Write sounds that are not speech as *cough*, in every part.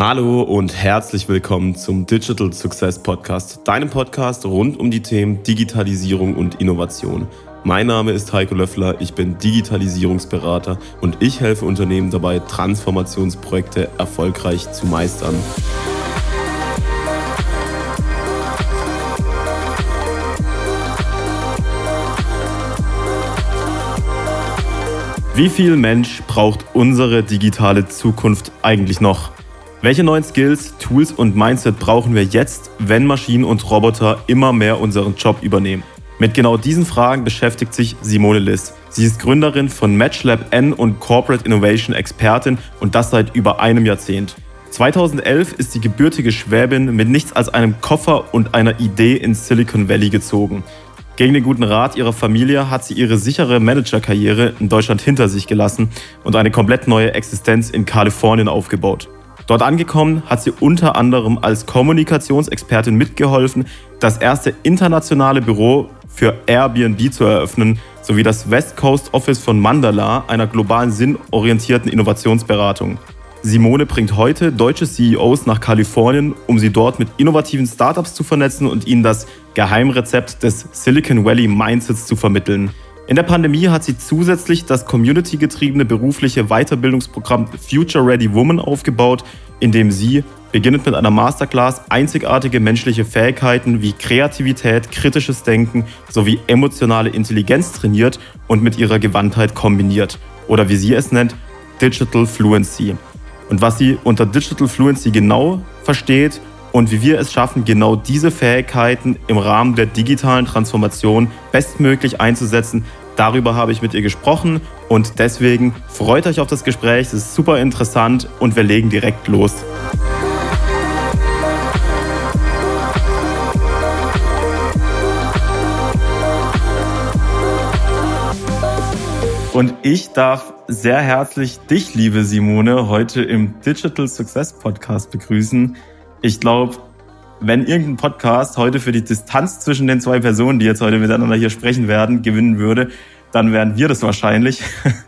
Hallo und herzlich willkommen zum Digital Success Podcast, deinem Podcast rund um die Themen Digitalisierung und Innovation. Mein Name ist Heiko Löffler, ich bin Digitalisierungsberater und ich helfe Unternehmen dabei, Transformationsprojekte erfolgreich zu meistern. Wie viel Mensch braucht unsere digitale Zukunft eigentlich noch? Welche neuen Skills, Tools und Mindset brauchen wir jetzt, wenn Maschinen und Roboter immer mehr unseren Job übernehmen? Mit genau diesen Fragen beschäftigt sich Simone Liss. Sie ist Gründerin von MatchLab N und Corporate Innovation Expertin und das seit über einem Jahrzehnt. 2011 ist die gebürtige Schwäbin mit nichts als einem Koffer und einer Idee ins Silicon Valley gezogen. Gegen den guten Rat ihrer Familie hat sie ihre sichere Managerkarriere in Deutschland hinter sich gelassen und eine komplett neue Existenz in Kalifornien aufgebaut. Dort angekommen hat sie unter anderem als Kommunikationsexpertin mitgeholfen, das erste internationale Büro für Airbnb zu eröffnen, sowie das West Coast Office von Mandala, einer globalen sinnorientierten Innovationsberatung. Simone bringt heute deutsche CEOs nach Kalifornien, um sie dort mit innovativen Startups zu vernetzen und ihnen das Geheimrezept des Silicon Valley Mindsets zu vermitteln. In der Pandemie hat sie zusätzlich das community-getriebene berufliche Weiterbildungsprogramm Future Ready Woman aufgebaut, in dem sie, beginnend mit einer Masterclass, einzigartige menschliche Fähigkeiten wie Kreativität, kritisches Denken sowie emotionale Intelligenz trainiert und mit ihrer Gewandtheit kombiniert. Oder wie sie es nennt, Digital Fluency. Und was sie unter Digital Fluency genau versteht und wie wir es schaffen, genau diese Fähigkeiten im Rahmen der digitalen Transformation bestmöglich einzusetzen. Darüber habe ich mit ihr gesprochen und deswegen freut euch auf das Gespräch. Es ist super interessant und wir legen direkt los. Und ich darf sehr herzlich dich, liebe Simone, heute im Digital Success Podcast begrüßen. Ich glaube, wenn irgendein Podcast heute für die Distanz zwischen den zwei Personen, die jetzt heute miteinander hier sprechen werden, gewinnen würde, dann wären wir das wahrscheinlich,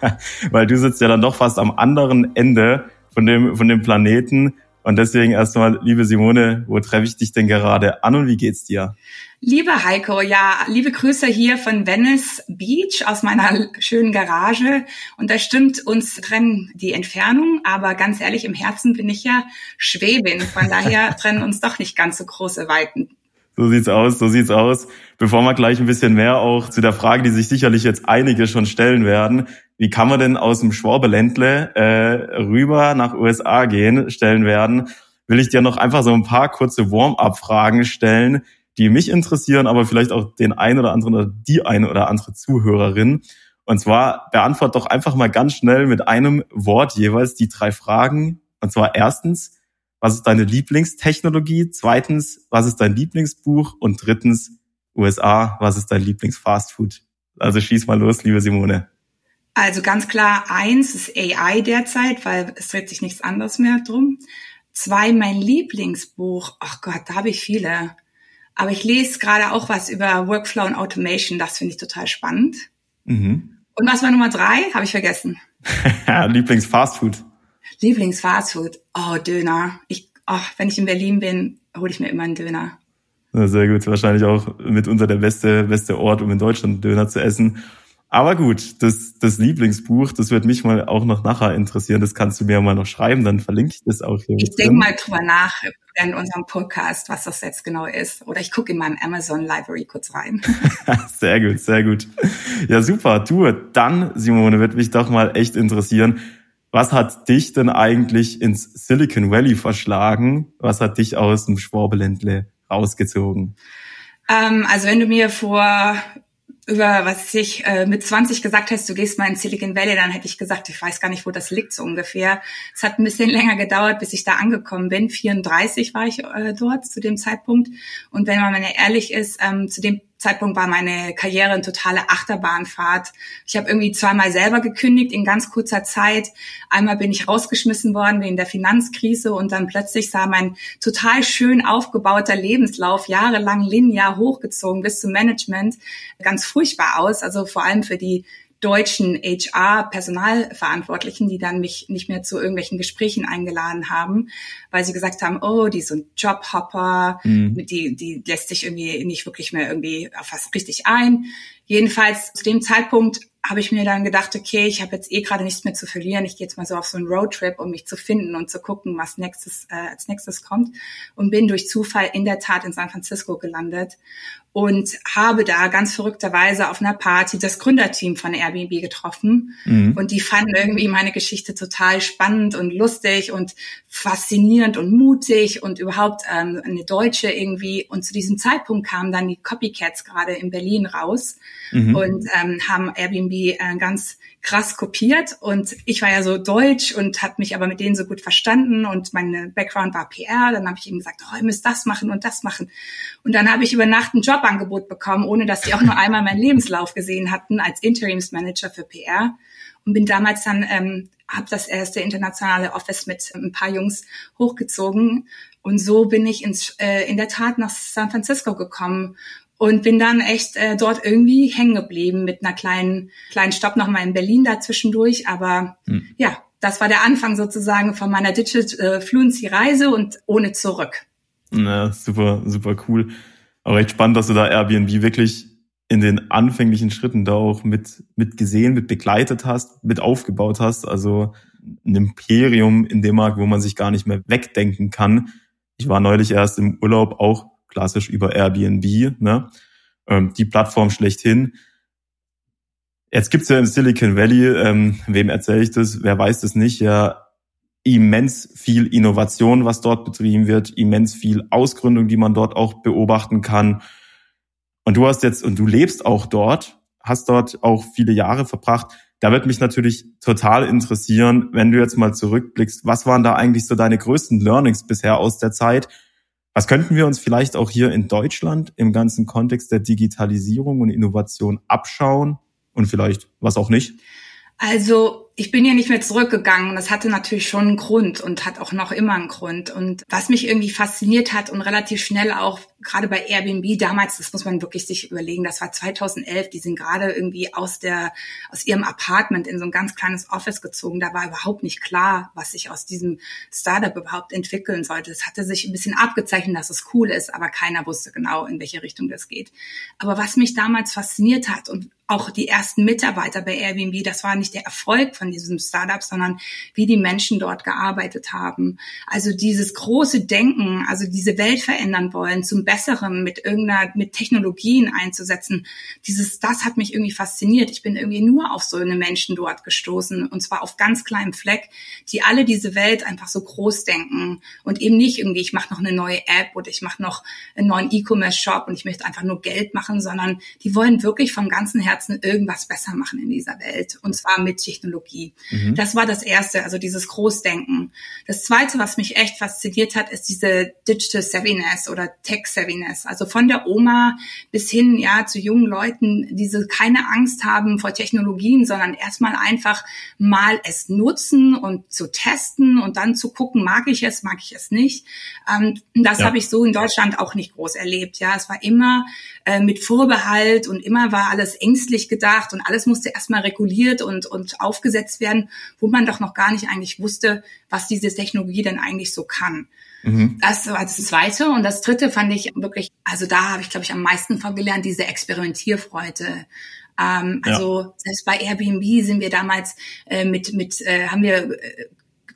*laughs* weil du sitzt ja dann doch fast am anderen Ende von dem, von dem Planeten. Und deswegen erstmal, liebe Simone, wo treffe ich dich denn gerade an und wie geht's dir? Liebe Heiko, ja, liebe Grüße hier von Venice Beach aus meiner schönen Garage. Und das stimmt, uns trennen die Entfernung, aber ganz ehrlich, im Herzen bin ich ja Schwäbin. Von daher *laughs* trennen uns doch nicht ganz so große Weiten. So sieht's aus, so sieht's aus. Bevor wir gleich ein bisschen mehr auch zu der Frage, die sich sicherlich jetzt einige schon stellen werden, wie kann man denn aus dem Schwabeländle äh, rüber nach USA gehen, stellen werden, will ich dir noch einfach so ein paar kurze Warm-up-Fragen stellen, die mich interessieren, aber vielleicht auch den einen oder anderen oder die eine oder andere Zuhörerin. Und zwar beantwort doch einfach mal ganz schnell mit einem Wort jeweils die drei Fragen. Und zwar erstens, was ist deine Lieblingstechnologie? Zweitens, was ist dein Lieblingsbuch? Und drittens, USA, was ist dein Lieblingsfastfood? Also schieß mal los, liebe Simone. Also ganz klar, eins ist AI derzeit, weil es dreht sich nichts anderes mehr drum. Zwei, mein Lieblingsbuch. Ach Gott, da habe ich viele. Aber ich lese gerade auch was über Workflow und Automation. Das finde ich total spannend. Mhm. Und was war Nummer drei? Habe ich vergessen. *laughs* Lieblingsfastfood. Lieblingsfastfood. Oh, Döner. Ich, oh, wenn ich in Berlin bin, hole ich mir immer einen Döner. Ja, sehr gut. Wahrscheinlich auch mitunter der beste, beste Ort, um in Deutschland Döner zu essen. Aber gut, das, das Lieblingsbuch, das wird mich mal auch noch nachher interessieren. Das kannst du mir mal noch schreiben, dann verlinke ich das auch hier. Ich denke mal drüber nach in unserem Podcast, was das jetzt genau ist. Oder ich gucke in meinem Amazon Library kurz rein. *laughs* sehr gut, sehr gut. Ja, super. Du, dann, Simone, wird mich doch mal echt interessieren. Was hat dich denn eigentlich ins Silicon Valley verschlagen? Was hat dich aus dem Schwabeländle rausgezogen? Ähm, also wenn du mir vor über was ich äh, mit 20 gesagt hast, du gehst mal in Silicon Valley, dann hätte ich gesagt, ich weiß gar nicht, wo das liegt so ungefähr. Es hat ein bisschen *laughs* länger gedauert, bis ich da angekommen bin. 34 war ich äh, dort zu dem Zeitpunkt. Und wenn man mal ehrlich ist, ähm, zu dem Zeitpunkt war meine Karriere eine totale Achterbahnfahrt. Ich habe irgendwie zweimal selber gekündigt in ganz kurzer Zeit. Einmal bin ich rausgeschmissen worden wegen der Finanzkrise und dann plötzlich sah mein total schön aufgebauter Lebenslauf jahrelang linear hochgezogen bis zum Management ganz furchtbar aus. Also vor allem für die deutschen HR-Personalverantwortlichen, die dann mich nicht mehr zu irgendwelchen Gesprächen eingeladen haben, weil sie gesagt haben, oh, die sind Jobhopper, mhm. die, die lässt sich irgendwie nicht wirklich mehr irgendwie auf was richtig ein. Jedenfalls zu dem Zeitpunkt habe ich mir dann gedacht, okay, ich habe jetzt eh gerade nichts mehr zu verlieren. Ich gehe jetzt mal so auf so einen Roadtrip, um mich zu finden und zu gucken, was nächstes, äh, als nächstes kommt. Und bin durch Zufall in der Tat in San Francisco gelandet und habe da ganz verrückterweise auf einer Party das Gründerteam von Airbnb getroffen. Mhm. Und die fanden irgendwie meine Geschichte total spannend und lustig und faszinierend und mutig und überhaupt ähm, eine Deutsche irgendwie. Und zu diesem Zeitpunkt kamen dann die Copycats gerade in Berlin raus mhm. und ähm, haben Airbnb äh, ganz krass kopiert und ich war ja so deutsch und habe mich aber mit denen so gut verstanden und mein Background war PR. Dann habe ich ihm gesagt, oh, ihr müsst das machen und das machen. Und dann habe ich über Nacht ein Jobangebot bekommen, ohne dass die auch nur einmal meinen Lebenslauf gesehen hatten als Interimsmanager für PR und bin damals dann ähm, habe das erste internationale Office mit ein paar Jungs hochgezogen und so bin ich ins, äh, in der Tat nach San Francisco gekommen und bin dann echt äh, dort irgendwie hängen geblieben mit einer kleinen kleinen Stopp nochmal in Berlin dazwischendurch. Aber hm. ja, das war der Anfang sozusagen von meiner Digital äh, Fluency Reise und ohne zurück. Na, super, super cool. Aber recht spannend, dass du da Airbnb wirklich in den anfänglichen Schritten da auch mit, mit gesehen, mit begleitet hast, mit aufgebaut hast. Also ein Imperium in dem Markt, wo man sich gar nicht mehr wegdenken kann. Ich war neulich erst im Urlaub auch klassisch über Airbnb, ne? Ähm, die Plattform schlechthin. Jetzt gibt's ja im Silicon Valley, ähm, wem erzähle ich das, wer weiß das nicht, ja immens viel Innovation, was dort betrieben wird, immens viel Ausgründung, die man dort auch beobachten kann. Und du hast jetzt, und du lebst auch dort, hast dort auch viele Jahre verbracht. Da wird mich natürlich total interessieren, wenn du jetzt mal zurückblickst, was waren da eigentlich so deine größten Learnings bisher aus der Zeit? Was könnten wir uns vielleicht auch hier in Deutschland im ganzen Kontext der Digitalisierung und Innovation abschauen und vielleicht was auch nicht? Also ich bin ja nicht mehr zurückgegangen. Das hatte natürlich schon einen Grund und hat auch noch immer einen Grund. Und was mich irgendwie fasziniert hat und relativ schnell auch gerade bei Airbnb damals, das muss man wirklich sich überlegen, das war 2011, die sind gerade irgendwie aus der, aus ihrem Apartment in so ein ganz kleines Office gezogen. Da war überhaupt nicht klar, was sich aus diesem Startup überhaupt entwickeln sollte. Es hatte sich ein bisschen abgezeichnet, dass es cool ist, aber keiner wusste genau, in welche Richtung das geht. Aber was mich damals fasziniert hat und auch die ersten Mitarbeiter bei Airbnb, das war nicht der Erfolg von diesem Startup, sondern wie die Menschen dort gearbeitet haben. Also dieses große Denken, also diese Welt verändern wollen, zum Besseren mit irgendeiner, mit Technologien einzusetzen. Dieses, das hat mich irgendwie fasziniert. Ich bin irgendwie nur auf so eine Menschen dort gestoßen und zwar auf ganz kleinem Fleck, die alle diese Welt einfach so groß denken und eben nicht irgendwie, ich mache noch eine neue App oder ich mache noch einen neuen E-Commerce-Shop und ich möchte einfach nur Geld machen, sondern die wollen wirklich vom ganzen Herzen irgendwas besser machen in dieser Welt und zwar mit Technologie. Mhm. Das war das Erste, also dieses Großdenken. Das Zweite, was mich echt fasziniert hat, ist diese Digital Savviness oder Tech Savviness. Also von der Oma bis hin ja zu jungen Leuten, diese keine Angst haben vor Technologien, sondern erstmal einfach mal es nutzen und zu testen und dann zu gucken, mag ich es, mag ich es nicht. Ähm, das ja. habe ich so in Deutschland auch nicht groß erlebt. Ja, es war immer äh, mit Vorbehalt und immer war alles ängstlich gedacht und alles musste erstmal reguliert und, und aufgesetzt werden wo man doch noch gar nicht eigentlich wusste, was diese Technologie denn eigentlich so kann. Mhm. Das war das Zweite. Und das Dritte fand ich wirklich, also da habe ich, glaube ich, am meisten von gelernt, diese Experimentierfreude. Ähm, also ja. selbst bei Airbnb sind wir damals äh, mit, mit äh, haben wir äh,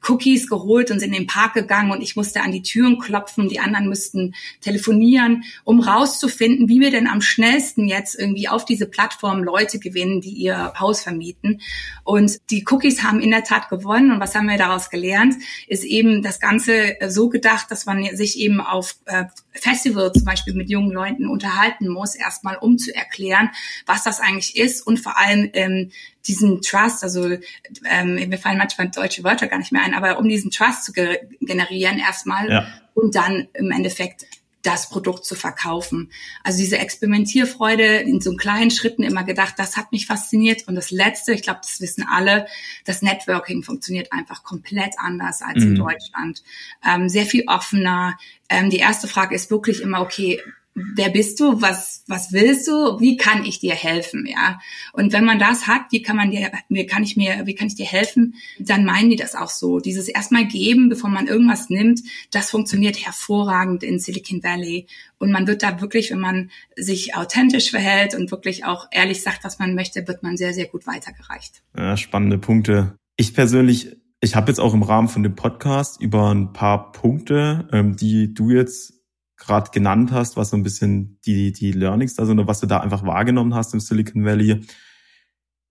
Cookies geholt und sind in den Park gegangen und ich musste an die Türen klopfen, die anderen müssten telefonieren, um rauszufinden, wie wir denn am schnellsten jetzt irgendwie auf diese Plattform Leute gewinnen, die ihr Haus vermieten. Und die Cookies haben in der Tat gewonnen. Und was haben wir daraus gelernt? Ist eben das Ganze so gedacht, dass man sich eben auf äh, Festival zum Beispiel mit jungen Leuten unterhalten muss, erstmal um zu erklären, was das eigentlich ist und vor allem ähm, diesen Trust, also ähm, mir fallen manchmal deutsche Wörter gar nicht mehr ein, aber um diesen Trust zu ge generieren erstmal ja. und dann im Endeffekt das Produkt zu verkaufen. Also diese Experimentierfreude in so kleinen Schritten immer gedacht, das hat mich fasziniert. Und das Letzte, ich glaube, das wissen alle, das Networking funktioniert einfach komplett anders als mhm. in Deutschland. Ähm, sehr viel offener. Ähm, die erste Frage ist wirklich immer, okay, wer bist du, was, was willst du, wie kann ich dir helfen, ja. Und wenn man das hat, wie kann man dir, wie kann ich mir, wie kann ich dir helfen, dann meinen die das auch so. Dieses erstmal geben, bevor man irgendwas nimmt, das funktioniert hervorragend in Silicon Valley. Und man wird da wirklich, wenn man sich authentisch verhält und wirklich auch ehrlich sagt, was man möchte, wird man sehr, sehr gut weitergereicht. Ja, spannende Punkte. Ich persönlich ich habe jetzt auch im Rahmen von dem Podcast über ein paar Punkte, ähm, die du jetzt gerade genannt hast, was so ein bisschen die, die Learnings da sind oder was du da einfach wahrgenommen hast im Silicon Valley,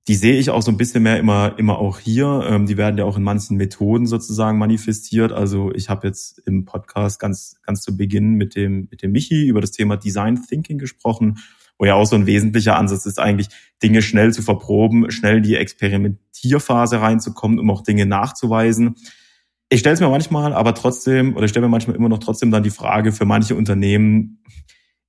die sehe ich auch so ein bisschen mehr immer, immer auch hier. Ähm, die werden ja auch in manchen Methoden sozusagen manifestiert. Also ich habe jetzt im Podcast ganz, ganz zu Beginn mit dem, mit dem Michi über das Thema Design Thinking gesprochen wo ja auch so ein wesentlicher Ansatz ist, eigentlich Dinge schnell zu verproben, schnell in die Experimentierphase reinzukommen, um auch Dinge nachzuweisen. Ich stelle es mir manchmal, aber trotzdem, oder ich stelle mir manchmal immer noch trotzdem dann die Frage, für manche Unternehmen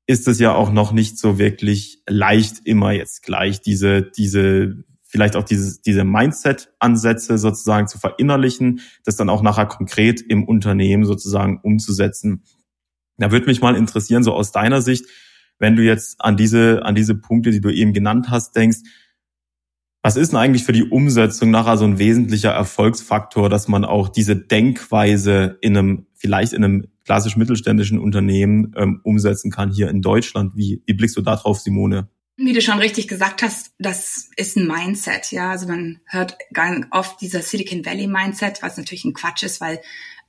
ist es ja auch noch nicht so wirklich leicht, immer jetzt gleich diese, diese, vielleicht auch diese, diese Mindset-Ansätze sozusagen zu verinnerlichen, das dann auch nachher konkret im Unternehmen sozusagen umzusetzen. Da würde mich mal interessieren, so aus deiner Sicht, wenn du jetzt an diese, an diese Punkte, die du eben genannt hast, denkst, was ist denn eigentlich für die Umsetzung nachher so ein wesentlicher Erfolgsfaktor, dass man auch diese Denkweise in einem, vielleicht in einem klassisch mittelständischen Unternehmen ähm, umsetzen kann hier in Deutschland? Wie, wie blickst du da drauf, Simone? Wie du schon richtig gesagt hast, das ist ein Mindset, ja. Also man hört ganz oft dieser Silicon Valley Mindset, was natürlich ein Quatsch ist, weil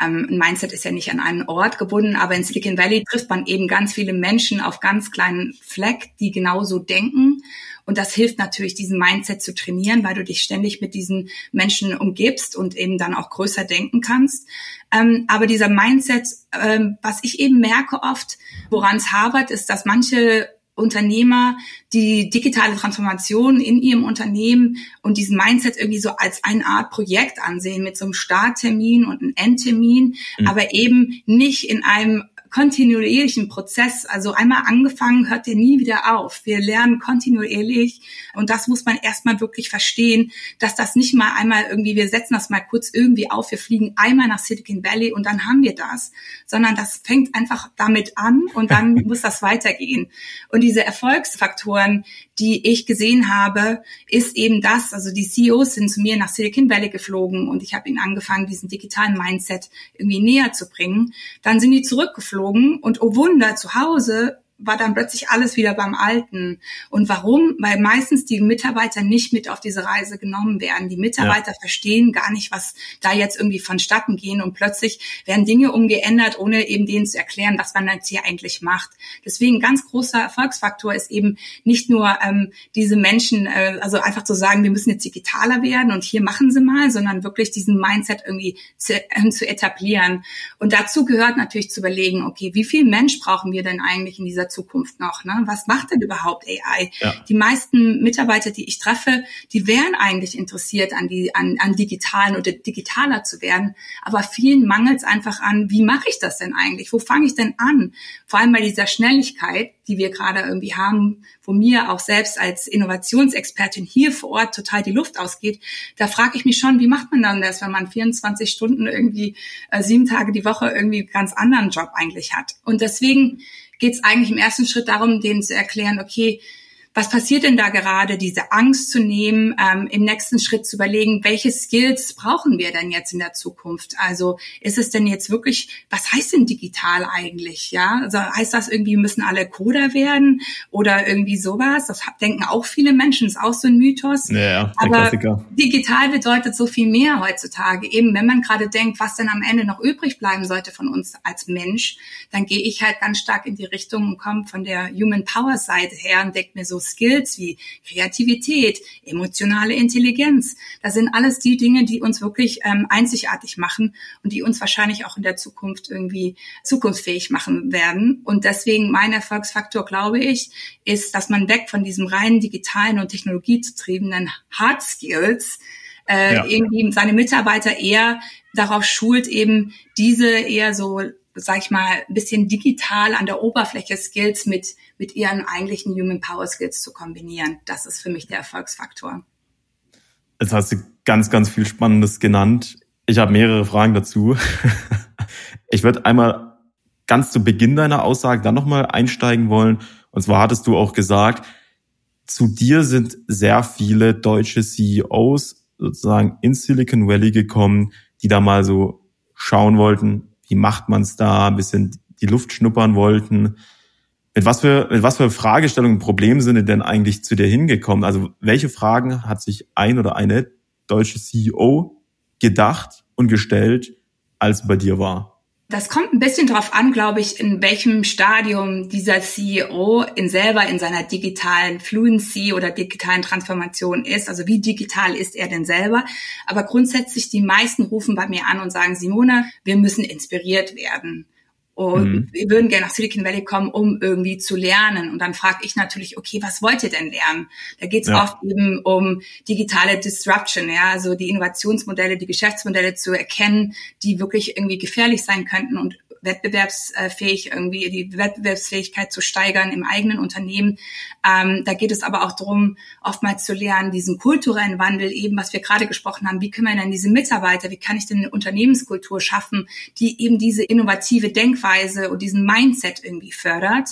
ähm, ein Mindset ist ja nicht an einen Ort gebunden, aber in Silicon Valley trifft man eben ganz viele Menschen auf ganz kleinen Fleck, die genauso denken. Und das hilft natürlich, diesen Mindset zu trainieren, weil du dich ständig mit diesen Menschen umgibst und eben dann auch größer denken kannst. Ähm, aber dieser Mindset, ähm, was ich eben merke oft, woran es habert, ist, dass manche Unternehmer die digitale Transformation in ihrem Unternehmen und diesen Mindset irgendwie so als eine Art Projekt ansehen mit so einem Starttermin und einem Endtermin, mhm. aber eben nicht in einem kontinuierlichen Prozess. Also einmal angefangen, hört der nie wieder auf. Wir lernen kontinuierlich und das muss man erstmal wirklich verstehen, dass das nicht mal einmal irgendwie, wir setzen das mal kurz irgendwie auf, wir fliegen einmal nach Silicon Valley und dann haben wir das, sondern das fängt einfach damit an und dann *laughs* muss das weitergehen. Und diese Erfolgsfaktoren, die ich gesehen habe, ist eben das, also die CEOs sind zu mir nach Silicon Valley geflogen und ich habe ihnen angefangen, diesen digitalen Mindset irgendwie näher zu bringen. Dann sind die zurückgeflogen und oh Wunder, zu Hause war dann plötzlich alles wieder beim Alten. Und warum? Weil meistens die Mitarbeiter nicht mit auf diese Reise genommen werden. Die Mitarbeiter ja. verstehen gar nicht, was da jetzt irgendwie vonstatten gehen und plötzlich werden Dinge umgeändert, ohne eben denen zu erklären, was man jetzt hier eigentlich macht. Deswegen ganz großer Erfolgsfaktor ist eben nicht nur ähm, diese Menschen, äh, also einfach zu sagen, wir müssen jetzt digitaler werden und hier machen sie mal, sondern wirklich diesen Mindset irgendwie zu, äh, zu etablieren. Und dazu gehört natürlich zu überlegen, okay, wie viel Mensch brauchen wir denn eigentlich in dieser dieser Zukunft noch? Ne? Was macht denn überhaupt AI? Ja. Die meisten Mitarbeiter, die ich treffe, die wären eigentlich interessiert an die an, an digitalen oder digitaler zu werden, aber vielen mangelt es einfach an, wie mache ich das denn eigentlich? Wo fange ich denn an? Vor allem bei dieser Schnelligkeit, die wir gerade irgendwie haben, wo mir auch selbst als Innovationsexpertin hier vor Ort total die Luft ausgeht, da frage ich mich schon, wie macht man dann das, wenn man 24 Stunden irgendwie äh, sieben Tage die Woche irgendwie ganz anderen Job eigentlich hat? Und deswegen geht es eigentlich im ersten Schritt darum, denen zu erklären, okay, was passiert denn da gerade, diese Angst zu nehmen, ähm, im nächsten Schritt zu überlegen, welche Skills brauchen wir denn jetzt in der Zukunft? Also ist es denn jetzt wirklich, was heißt denn digital eigentlich? Ja, also heißt das irgendwie, müssen alle Coder werden oder irgendwie sowas? Das denken auch viele Menschen, ist auch so ein Mythos. Ja, Aber Klassiker. digital bedeutet so viel mehr heutzutage. Eben, wenn man gerade denkt, was denn am Ende noch übrig bleiben sollte von uns als Mensch, dann gehe ich halt ganz stark in die Richtung und komme von der Human Power Seite her und denke mir so, Skills wie Kreativität, emotionale Intelligenz. Das sind alles die Dinge, die uns wirklich ähm, einzigartig machen und die uns wahrscheinlich auch in der Zukunft irgendwie zukunftsfähig machen werden. Und deswegen mein Erfolgsfaktor, glaube ich, ist, dass man weg von diesem reinen digitalen und technologiegetriebenen Hard Skills äh, ja. irgendwie seine Mitarbeiter eher darauf schult, eben diese eher so sag ich mal, ein bisschen digital an der Oberfläche Skills mit, mit ihren eigentlichen Human Power Skills zu kombinieren. Das ist für mich der Erfolgsfaktor. Jetzt hast du ganz, ganz viel Spannendes genannt. Ich habe mehrere Fragen dazu. *laughs* Ich würde einmal ganz zu Beginn deiner Aussage dann nochmal einsteigen wollen. Und zwar hattest du auch gesagt, zu dir sind sehr viele deutsche CEOs sozusagen in Silicon Valley gekommen, die da mal so schauen wollten, wie macht man es da, ein bisschen die Luft schnuppern wollten. Mit was für, mit was für Fragestellungen, Problemen sind denn eigentlich zu dir hingekommen? Also welche Fragen hat sich ein oder eine deutsche CEO gedacht und gestellt, als bei dir war? Das kommt ein bisschen drauf an, glaube ich, in welchem Stadium dieser CEO in selber in seiner digitalen Fluency oder digitalen Transformation ist. Also wie digital ist er denn selber? Aber grundsätzlich die meisten rufen bei mir an und sagen, Simone, wir müssen inspiriert werden. Und mhm. wir würden gerne nach Silicon Valley kommen, um irgendwie zu lernen. Und dann frage ich natürlich, okay, was wollt ihr denn lernen? Da geht es ja. oft eben um digitale Disruption, ja, also die Innovationsmodelle, die Geschäftsmodelle zu erkennen, die wirklich irgendwie gefährlich sein könnten und wettbewerbsfähig irgendwie die Wettbewerbsfähigkeit zu steigern im eigenen Unternehmen. Ähm, da geht es aber auch darum, oftmals zu lernen, diesen kulturellen Wandel eben, was wir gerade gesprochen haben. Wie können wir denn diese Mitarbeiter, wie kann ich denn eine Unternehmenskultur schaffen, die eben diese innovative Denkweise und diesen Mindset irgendwie fördert?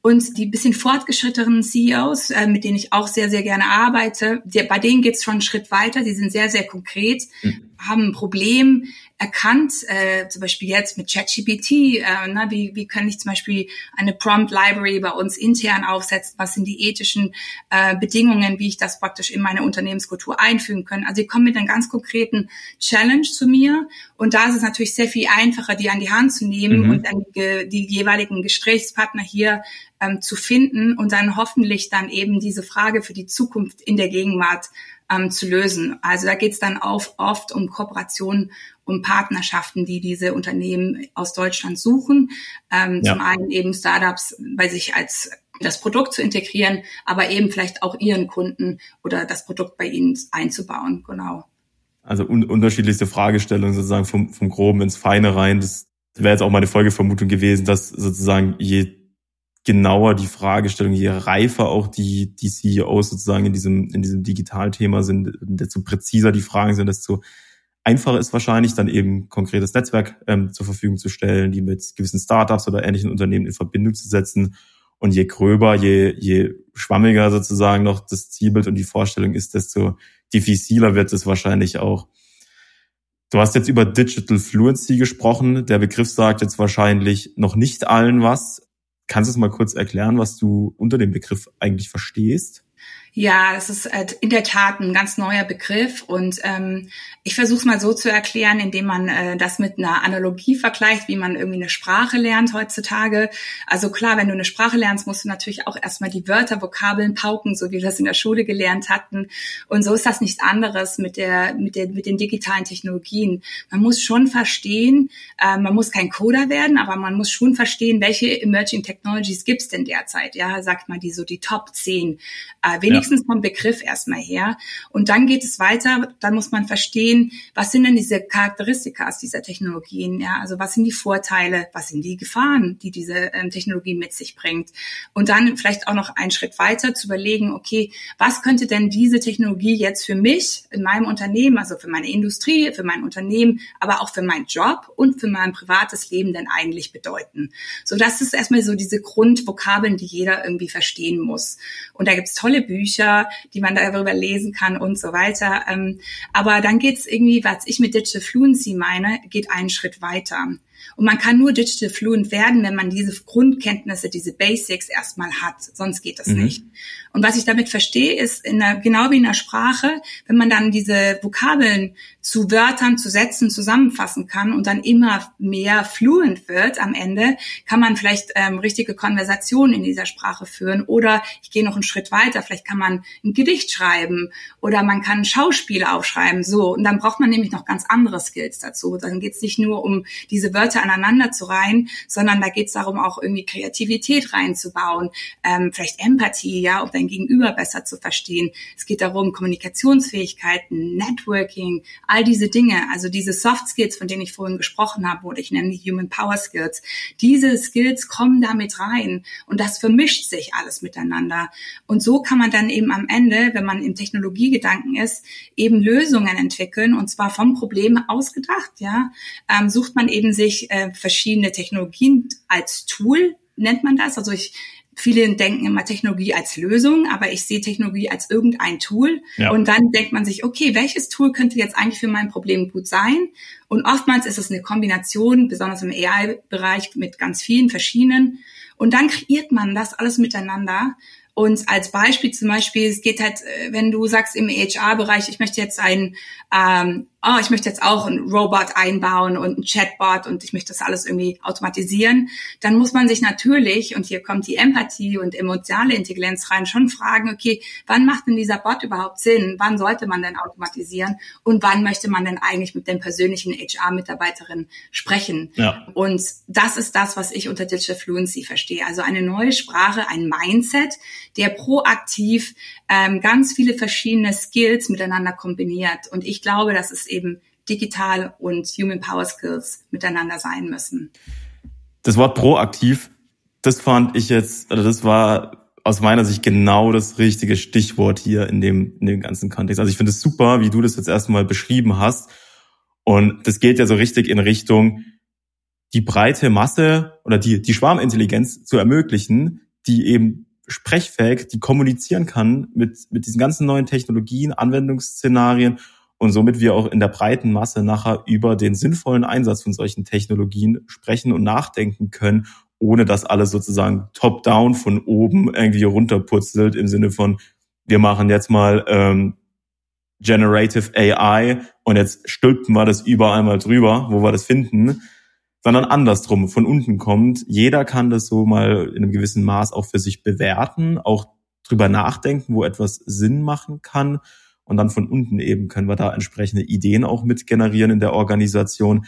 Und die bisschen fortgeschrittenen CEOs, äh, mit denen ich auch sehr, sehr gerne arbeite, die, bei denen geht's schon einen Schritt weiter. Die sind sehr, sehr konkret, mhm. haben ein Problem, erkannt, äh, zum Beispiel jetzt mit ChatGPT, äh, ne, wie, wie kann ich zum Beispiel eine Prompt Library bei uns intern aufsetzen, was sind die ethischen äh, Bedingungen, wie ich das praktisch in meine Unternehmenskultur einfügen kann. Also sie kommen mit einem ganz konkreten Challenge zu mir und da ist es natürlich sehr viel einfacher, die an die Hand zu nehmen mhm. und dann die, die jeweiligen Gesprächspartner hier ähm, zu finden und dann hoffentlich dann eben diese Frage für die Zukunft in der Gegenwart ähm, zu lösen. Also da geht es dann auf, oft um Kooperationen, um Partnerschaften, die diese Unternehmen aus Deutschland suchen. Ähm, ja. Zum einen eben Startups bei sich als das Produkt zu integrieren, aber eben vielleicht auch ihren Kunden oder das Produkt bei ihnen einzubauen. Genau. Also un unterschiedlichste Fragestellungen sozusagen vom, vom Groben ins Feine rein. Das wäre jetzt auch meine Folgevermutung gewesen, dass sozusagen je genauer die Fragestellung, je reifer auch die, die CEOs sozusagen in diesem, in diesem Digitalthema sind, desto präziser die Fragen sind, desto einfacher ist wahrscheinlich dann eben konkretes Netzwerk ähm, zur Verfügung zu stellen, die mit gewissen Startups oder ähnlichen Unternehmen in Verbindung zu setzen. Und je gröber, je, je schwammiger sozusagen noch das Zielbild und die Vorstellung ist, desto diffiziler wird es wahrscheinlich auch. Du hast jetzt über Digital Fluency gesprochen. Der Begriff sagt jetzt wahrscheinlich noch nicht allen was. Kannst du es mal kurz erklären, was du unter dem Begriff eigentlich verstehst? Ja, es ist äh, in der Tat ein ganz neuer Begriff und ähm, ich versuche es mal so zu erklären, indem man äh, das mit einer Analogie vergleicht, wie man irgendwie eine Sprache lernt heutzutage. Also klar, wenn du eine Sprache lernst, musst du natürlich auch erstmal die Wörter, Vokabeln pauken, so wie wir das in der Schule gelernt hatten. Und so ist das nichts anderes mit der mit der mit den digitalen Technologien. Man muss schon verstehen, äh, man muss kein Coder werden, aber man muss schon verstehen, welche Emerging Technologies gibt's denn derzeit. Ja, sagt mal die so die Top 10. Äh, wenigstens vom Begriff erstmal her. Und dann geht es weiter, dann muss man verstehen, was sind denn diese Charakteristika dieser Technologien, ja, also was sind die Vorteile, was sind die Gefahren, die diese ähm, Technologie mit sich bringt. Und dann vielleicht auch noch einen Schritt weiter zu überlegen, okay, was könnte denn diese Technologie jetzt für mich in meinem Unternehmen, also für meine Industrie, für mein Unternehmen, aber auch für meinen Job und für mein privates Leben denn eigentlich bedeuten. So, das ist erstmal so diese Grundvokabeln, die jeder irgendwie verstehen muss. Und da gibt es tolle Bücher, die man darüber lesen kann und so weiter. Ähm, aber dann geht's irgendwie, was ich mit Digital Fluency meine, geht einen Schritt weiter. Und man kann nur digital fluent werden, wenn man diese Grundkenntnisse, diese Basics erstmal hat. Sonst geht das mhm. nicht. Und was ich damit verstehe, ist in der, genau wie in der Sprache, wenn man dann diese Vokabeln zu Wörtern, zu Sätzen zusammenfassen kann und dann immer mehr fluent wird am Ende, kann man vielleicht ähm, richtige Konversationen in dieser Sprache führen. Oder ich gehe noch einen Schritt weiter, vielleicht kann man ein Gedicht schreiben oder man kann Schauspiele aufschreiben. So, und dann braucht man nämlich noch ganz andere Skills dazu. Dann geht es nicht nur um diese Wörter aneinander zu reihen, sondern da geht es darum, auch irgendwie Kreativität reinzubauen, ähm, vielleicht Empathie, ja, um dein Gegenüber besser zu verstehen. Es geht darum, Kommunikationsfähigkeiten, Networking, all diese Dinge, also diese Soft Skills, von denen ich vorhin gesprochen habe, oder ich nenne die Human Power Skills, diese Skills kommen damit rein und das vermischt sich alles miteinander. Und so kann man dann eben am Ende, wenn man im Technologiegedanken ist, eben Lösungen entwickeln und zwar vom Problem ausgedacht, ja, ähm, sucht man eben sich wirklich äh, verschiedene Technologien als Tool nennt man das. Also ich Viele denken immer Technologie als Lösung, aber ich sehe Technologie als irgendein Tool. Ja. Und dann denkt man sich, okay, welches Tool könnte jetzt eigentlich für mein Problem gut sein? Und oftmals ist es eine Kombination, besonders im AI-Bereich, mit ganz vielen verschiedenen. Und dann kreiert man das alles miteinander und als Beispiel zum Beispiel, es geht halt, äh, wenn du sagst im HR-Bereich, ich möchte jetzt ein ähm, oh, ich möchte jetzt auch einen Robot einbauen und ein Chatbot und ich möchte das alles irgendwie automatisieren, dann muss man sich natürlich, und hier kommt die Empathie und emotionale Intelligenz rein, schon fragen, okay, wann macht denn dieser Bot überhaupt Sinn? Wann sollte man denn automatisieren? Und wann möchte man denn eigentlich mit den persönlichen HR-Mitarbeiterin sprechen? Ja. Und das ist das, was ich unter Digital Fluency verstehe. Also eine neue Sprache, ein Mindset, der proaktiv ähm, ganz viele verschiedene Skills miteinander kombiniert. Und ich glaube, dass es eben digital und Human Power Skills miteinander sein müssen. Das Wort proaktiv, das fand ich jetzt, also das war aus meiner Sicht genau das richtige Stichwort hier in dem, in dem ganzen Kontext. Also ich finde es super, wie du das jetzt erstmal beschrieben hast. Und das geht ja so richtig in Richtung, die breite Masse oder die, die Schwarmintelligenz zu ermöglichen, die eben sprechfähig, die kommunizieren kann mit, mit diesen ganzen neuen Technologien, Anwendungsszenarien und somit wir auch in der breiten Masse nachher über den sinnvollen Einsatz von solchen Technologien sprechen und nachdenken können, ohne dass alles sozusagen top-down von oben irgendwie runterputzelt im Sinne von, wir machen jetzt mal ähm, Generative AI und jetzt stülpen wir das überall mal drüber, wo wir das finden, sondern andersrum, von unten kommt. Jeder kann das so mal in einem gewissen Maß auch für sich bewerten, auch drüber nachdenken, wo etwas Sinn machen kann und dann von unten eben können wir da entsprechende Ideen auch mit generieren in der Organisation.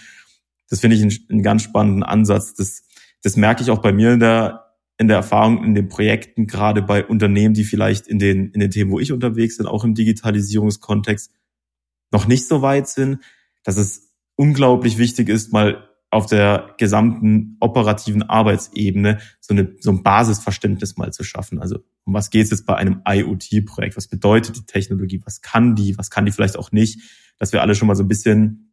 Das finde ich einen, einen ganz spannenden Ansatz. Das, das merke ich auch bei mir in der, in der Erfahrung in den Projekten, gerade bei Unternehmen, die vielleicht in den, in den Themen, wo ich unterwegs bin, auch im Digitalisierungskontext noch nicht so weit sind, dass es unglaublich wichtig ist, mal auf der gesamten operativen Arbeitsebene so, eine, so ein Basisverständnis mal zu schaffen. Also um was geht es jetzt bei einem IoT-Projekt? Was bedeutet die Technologie? Was kann die? Was kann die vielleicht auch nicht? Dass wir alle schon mal so ein bisschen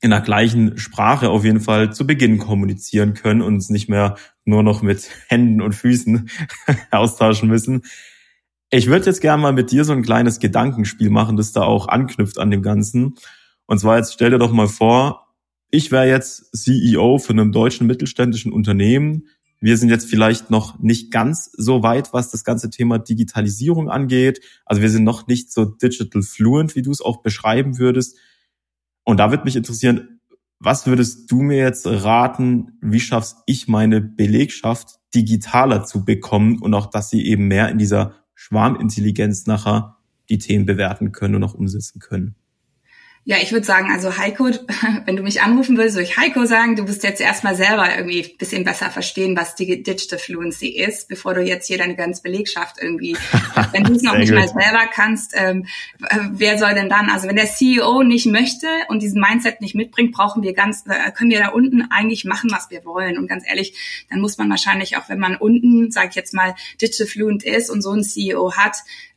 in der gleichen Sprache auf jeden Fall zu Beginn kommunizieren können und uns nicht mehr nur noch mit *laughs* Händen und Füßen *laughs* austauschen müssen. Ich würde jetzt gerne mal mit dir so ein kleines Gedankenspiel machen, das da auch anknüpft an dem Ganzen. Und zwar jetzt stell dir doch mal vor, ich wäre jetzt CEO für einem deutschen mittelständischen Unternehmen. Wir sind jetzt vielleicht noch nicht ganz so weit, was das ganze Thema Digitalisierung angeht. Also wir sind noch nicht so digital fluent, wie du es auch beschreiben würdest. Und da würde mich interessieren, was würdest du mir jetzt raten, wie schaffst ich meine Belegschaft digitaler zu bekommen und auch, dass sie eben mehr in dieser Schwarmintelligenz nachher die Themen bewerten können und auch umsetzen können? Ja, ich würde sagen, also Heiko, *laughs* wenn du mich anrufen willst, würde ich Heiko sagen, du musst jetzt erstmal selber irgendwie ein bisschen besser verstehen, was die Digital Fluency ist, bevor du jetzt hier deine ganze Belegschaft irgendwie, *laughs* wenn du es noch nicht gut. mal selber kannst, ähm, äh, wer soll denn dann? Also wenn der CEO nicht möchte und diesen Mindset nicht mitbringt, brauchen wir ganz, äh, können wir da unten eigentlich machen, was wir wollen. Und ganz ehrlich, dann muss man wahrscheinlich auch, wenn man unten, sag ich jetzt mal, Digital Fluent ist und so ein CEO hat,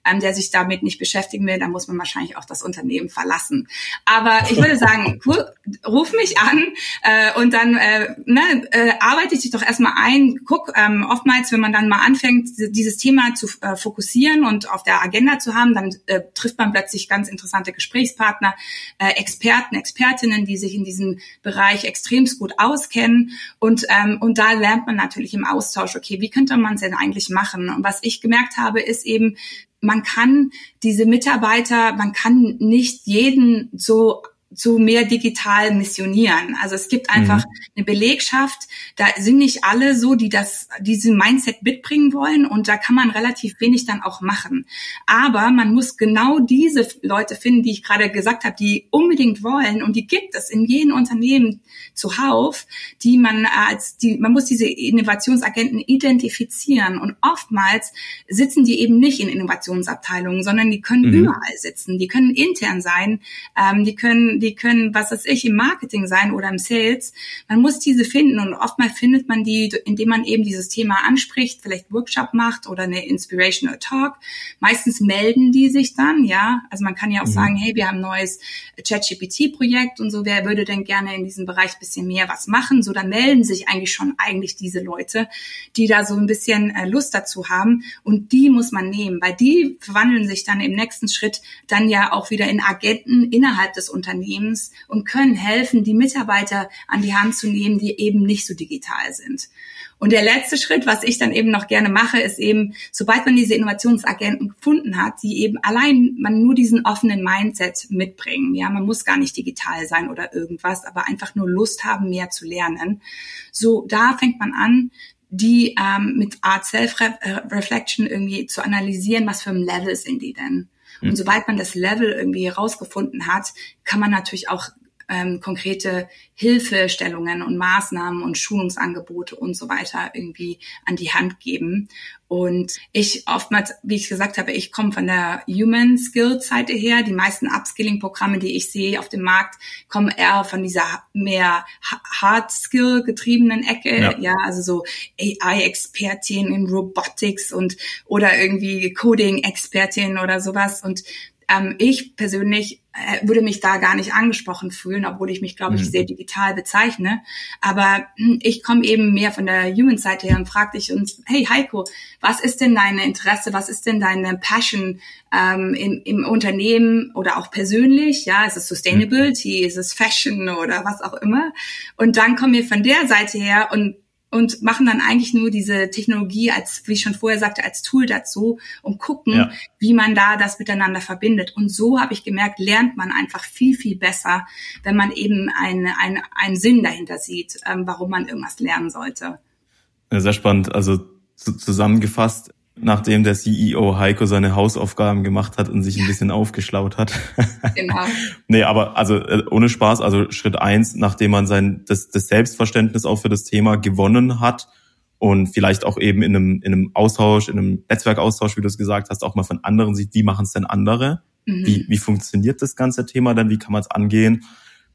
ähm, der sich damit nicht beschäftigen will, dann muss man wahrscheinlich auch das Unternehmen verlassen. Aber ich würde sagen, *laughs* ruf mich an äh, und dann äh, ne, äh, arbeite dich doch erstmal ein. Guck, ähm, oftmals, wenn man dann mal anfängt, dieses Thema zu äh, fokussieren und auf der Agenda zu haben, dann äh, trifft man plötzlich ganz interessante Gesprächspartner, äh, Experten, Expertinnen, die sich in diesem Bereich extremst gut auskennen. Und, ähm, und da lernt man natürlich im Austausch, okay, wie könnte man es denn eigentlich machen? Und was ich gemerkt habe, ist eben, man kann diese Mitarbeiter, man kann nicht jeden so zu mehr digital missionieren. Also es gibt einfach mhm. eine Belegschaft, da sind nicht alle so, die das, diesen Mindset mitbringen wollen und da kann man relativ wenig dann auch machen. Aber man muss genau diese Leute finden, die ich gerade gesagt habe, die unbedingt wollen und die gibt es in jedem Unternehmen zuhauf, die man als, die, man muss diese Innovationsagenten identifizieren und oftmals sitzen die eben nicht in Innovationsabteilungen, sondern die können mhm. überall sitzen, die können intern sein, ähm, die können können, die können, was weiß ich, im Marketing sein oder im Sales. Man muss diese finden und oftmals findet man die, indem man eben dieses Thema anspricht, vielleicht Workshop macht oder eine Inspirational Talk. Meistens melden die sich dann, ja. Also man kann ja auch mhm. sagen, hey, wir haben ein neues ChatGPT-Projekt und so, wer würde denn gerne in diesem Bereich bisschen mehr was machen? So, dann melden sich eigentlich schon eigentlich diese Leute, die da so ein bisschen äh, Lust dazu haben und die muss man nehmen, weil die verwandeln sich dann im nächsten Schritt dann ja auch wieder in Agenten innerhalb des Unternehmens und können helfen, die Mitarbeiter an die Hand zu nehmen, die eben nicht so digital sind. Und der letzte Schritt, was ich dann eben noch gerne mache, ist eben, sobald man diese Innovationsagenten gefunden hat, die eben allein man nur diesen offenen Mindset mitbringen. Ja, man muss gar nicht digital sein oder irgendwas, aber einfach nur Lust haben, mehr zu lernen. So, da fängt man an, die ähm, mit Art Self-Reflection irgendwie zu analysieren, was für ein Level sind die denn. Und mhm. sobald man das Level irgendwie herausgefunden hat, kann man natürlich auch ähm, konkrete Hilfestellungen und Maßnahmen und Schulungsangebote und so weiter irgendwie an die Hand geben. Und ich oftmals, wie ich gesagt habe, ich komme von der Human Skill Seite her. Die meisten Upskilling-Programme, die ich sehe auf dem Markt, kommen eher von dieser mehr Hard Skill getriebenen Ecke. Ja, ja also so AI-Expertin in Robotics und oder irgendwie Coding-Expertin oder sowas. Und ähm, ich persönlich würde mich da gar nicht angesprochen fühlen, obwohl ich mich, glaube ich, mhm. sehr digital bezeichne. Aber hm, ich komme eben mehr von der Human-Seite her und frage dich uns, hey Heiko, was ist denn deine Interesse, was ist denn deine Passion ähm, im, im Unternehmen oder auch persönlich? Ja, ist es Sustainability, mhm. ist es Fashion oder was auch immer? Und dann kommen wir von der Seite her und und machen dann eigentlich nur diese Technologie als, wie ich schon vorher sagte, als Tool dazu und gucken, ja. wie man da das miteinander verbindet. Und so habe ich gemerkt, lernt man einfach viel, viel besser, wenn man eben einen, einen, einen Sinn dahinter sieht, ähm, warum man irgendwas lernen sollte. Sehr spannend. Also zusammengefasst, nachdem der CEO Heiko seine Hausaufgaben gemacht hat und sich ein bisschen aufgeschlaut hat. *laughs* Genau. nee, aber also äh, ohne Spaß, also Schritt eins, nachdem man sein das, das Selbstverständnis auch für das Thema gewonnen hat und vielleicht auch eben in einem, in einem Austausch, in einem Netzwerkaustausch, wie du es gesagt hast, auch mal von anderen sieht, wie machen es denn andere? Mhm. Wie, wie funktioniert das ganze Thema dann? Wie kann man es angehen?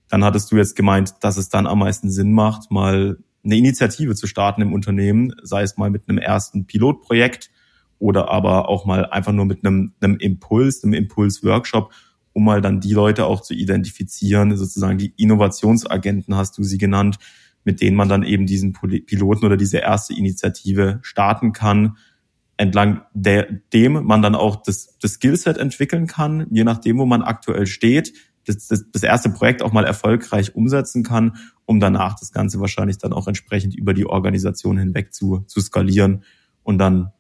Dann hattest du jetzt gemeint, dass es dann am meisten Sinn macht, mal eine Initiative zu starten im Unternehmen, sei es mal mit einem ersten Pilotprojekt, oder aber auch mal einfach nur mit einem, einem Impuls, einem Impuls-Workshop, um mal dann die Leute auch zu identifizieren, sozusagen die Innovationsagenten hast du sie genannt, mit denen man dann eben diesen Piloten oder diese erste Initiative starten kann, entlang der, dem man dann auch das, das Skillset entwickeln kann, je nachdem, wo man aktuell steht, das, das, das erste Projekt auch mal erfolgreich umsetzen kann, um danach das Ganze wahrscheinlich dann auch entsprechend über die Organisation hinweg zu, zu skalieren und dann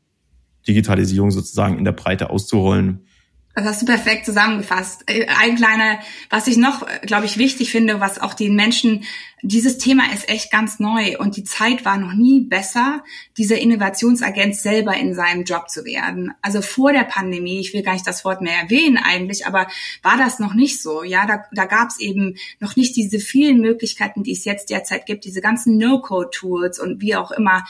Digitalisierung sozusagen in der Breite auszurollen. Das hast du perfekt zusammengefasst. Äh, ein kleiner, was ich noch, äh, glaube ich, wichtig finde, was auch den Menschen, dieses Thema ist echt ganz neu und die Zeit war noch nie besser, dieser Innovationsagent selber in seinem Job zu werden. Also vor der Pandemie, ich will gar nicht das Wort mehr erwähnen eigentlich, aber war das noch nicht so. Ja, da, da gab es eben noch nicht diese vielen Möglichkeiten, die es jetzt derzeit gibt, diese ganzen No-Code-Tools und wie auch immer,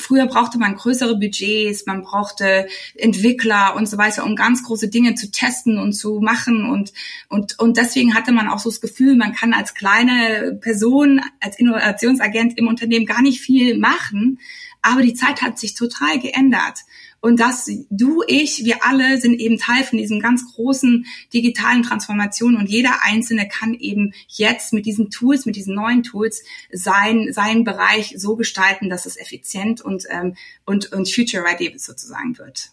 Früher brauchte man größere Budgets, man brauchte Entwickler und so weiter, um ganz große Dinge zu testen und zu machen. Und, und, und deswegen hatte man auch so das Gefühl, man kann als kleine Person, als Innovationsagent im Unternehmen gar nicht viel machen. Aber die Zeit hat sich total geändert. Und dass du, ich, wir alle sind eben Teil von diesem ganz großen digitalen Transformation und jeder Einzelne kann eben jetzt mit diesen Tools, mit diesen neuen Tools sein, seinen Bereich so gestalten, dass es effizient und, ähm, und, und future ready sozusagen wird.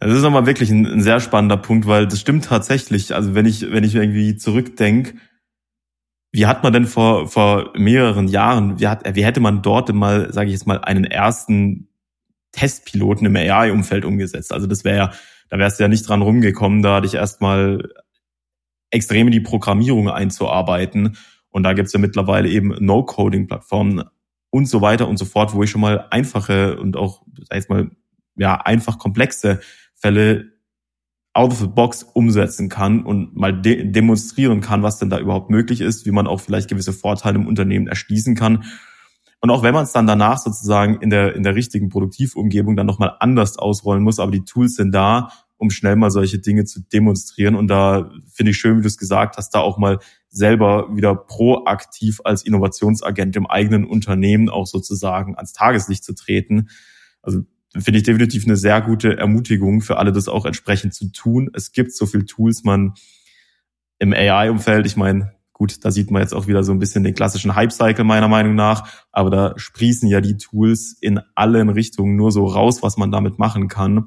Das ist nochmal wirklich ein, ein, sehr spannender Punkt, weil das stimmt tatsächlich. Also wenn ich, wenn ich irgendwie zurückdenke, wie hat man denn vor, vor mehreren Jahren, wie, hat, wie hätte man dort mal, sage ich jetzt mal, einen ersten Testpiloten im AI-Umfeld umgesetzt. Also das wäre ja, da wärst du ja nicht dran rumgekommen, da dich erstmal extrem in die Programmierung einzuarbeiten. Und da gibt's ja mittlerweile eben No-Coding-Plattformen und so weiter und so fort, wo ich schon mal einfache und auch, sag ich mal, ja, einfach komplexe Fälle out of the box umsetzen kann und mal de demonstrieren kann, was denn da überhaupt möglich ist, wie man auch vielleicht gewisse Vorteile im Unternehmen erschließen kann und auch wenn man es dann danach sozusagen in der, in der richtigen Produktivumgebung dann nochmal anders ausrollen muss, aber die Tools sind da, um schnell mal solche Dinge zu demonstrieren. Und da finde ich schön, wie du es gesagt hast, da auch mal selber wieder proaktiv als Innovationsagent im eigenen Unternehmen auch sozusagen ans Tageslicht zu treten. Also finde ich definitiv eine sehr gute Ermutigung für alle, das auch entsprechend zu tun. Es gibt so viel Tools, man im AI-Umfeld, ich meine, gut, da sieht man jetzt auch wieder so ein bisschen den klassischen Hype-Cycle meiner Meinung nach, aber da sprießen ja die Tools in allen Richtungen nur so raus, was man damit machen kann.